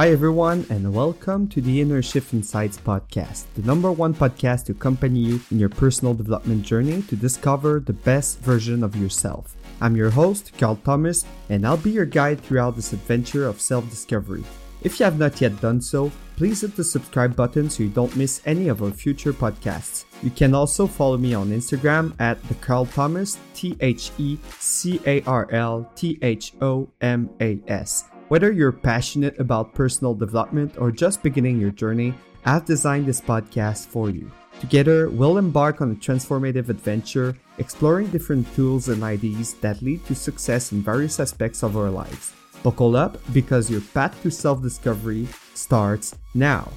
Hi, everyone, and welcome to the Inner Shift Insights podcast, the number one podcast to accompany you in your personal development journey to discover the best version of yourself. I'm your host, Carl Thomas, and I'll be your guide throughout this adventure of self discovery. If you have not yet done so, please hit the subscribe button so you don't miss any of our future podcasts. You can also follow me on Instagram at the Carl Thomas, T H E C A R L T H O M A S. Whether you're passionate about personal development or just beginning your journey, I've designed this podcast for you. Together, we'll embark on a transformative adventure, exploring different tools and ideas that lead to success in various aspects of our lives. Buckle up because your path to self discovery starts now.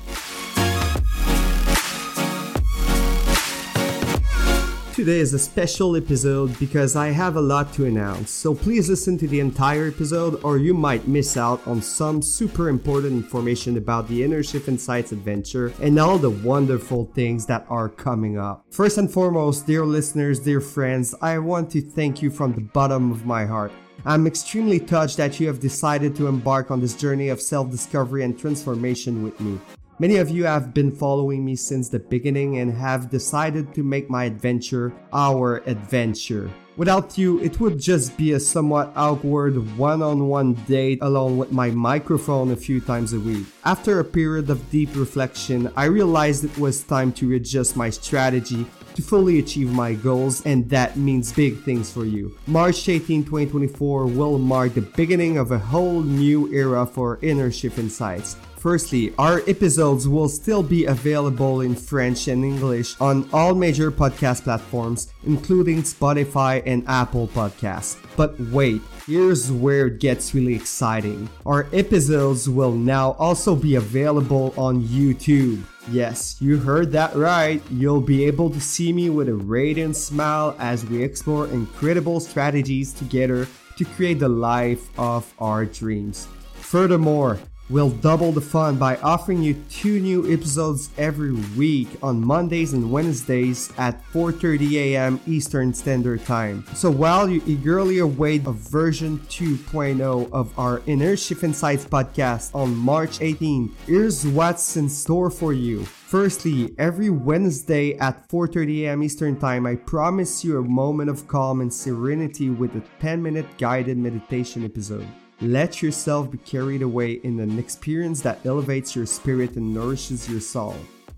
Today is a special episode because I have a lot to announce, so please listen to the entire episode or you might miss out on some super important information about the Inner Shift Insights adventure and all the wonderful things that are coming up. First and foremost, dear listeners, dear friends, I want to thank you from the bottom of my heart. I'm extremely touched that you have decided to embark on this journey of self discovery and transformation with me. Many of you have been following me since the beginning and have decided to make my adventure our adventure. Without you, it would just be a somewhat awkward one on one date alone with my microphone a few times a week. After a period of deep reflection, I realized it was time to adjust my strategy to fully achieve my goals, and that means big things for you. March 18, 2024 will mark the beginning of a whole new era for Inner Shift Insights. Firstly, our episodes will still be available in French and English on all major podcast platforms, including Spotify and Apple Podcasts. But wait, here's where it gets really exciting. Our episodes will now also be available on YouTube. Yes, you heard that right. You'll be able to see me with a radiant smile as we explore incredible strategies together to create the life of our dreams. Furthermore, We'll double the fun by offering you two new episodes every week on Mondays and Wednesdays at 4:30 a.m. Eastern Standard Time. So while you eagerly await a version 2.0 of our Inner Shift Insights podcast on March 18, here's what's in store for you. Firstly, every Wednesday at 4:30 a.m. Eastern Time, I promise you a moment of calm and serenity with a 10-minute guided meditation episode. Let yourself be carried away in an experience that elevates your spirit and nourishes your soul.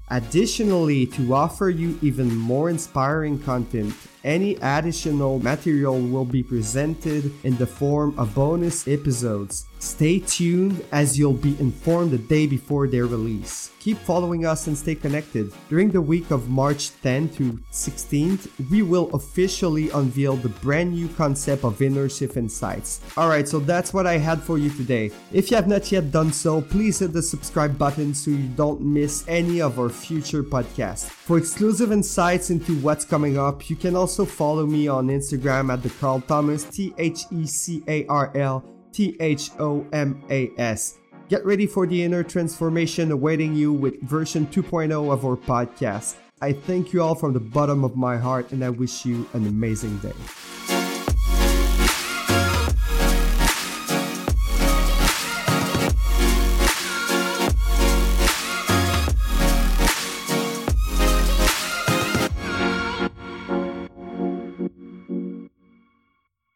Additionally, to offer you even more inspiring content, any additional material will be presented in the form of bonus episodes. Stay tuned as you'll be informed the day before their release. Keep following us and stay connected. During the week of March 10 to 16th, we will officially unveil the brand new concept of Inner Shift Insights. Alright, so that's what I had for you today. If you have not yet done so, please hit the subscribe button so you don't miss any of our future podcasts. For exclusive insights into what's coming up, you can also follow me on Instagram at the Carl Thomas, T H E C A R L T H O M A S. Get ready for the inner transformation awaiting you with version 2.0 of our podcast. I thank you all from the bottom of my heart and I wish you an amazing day.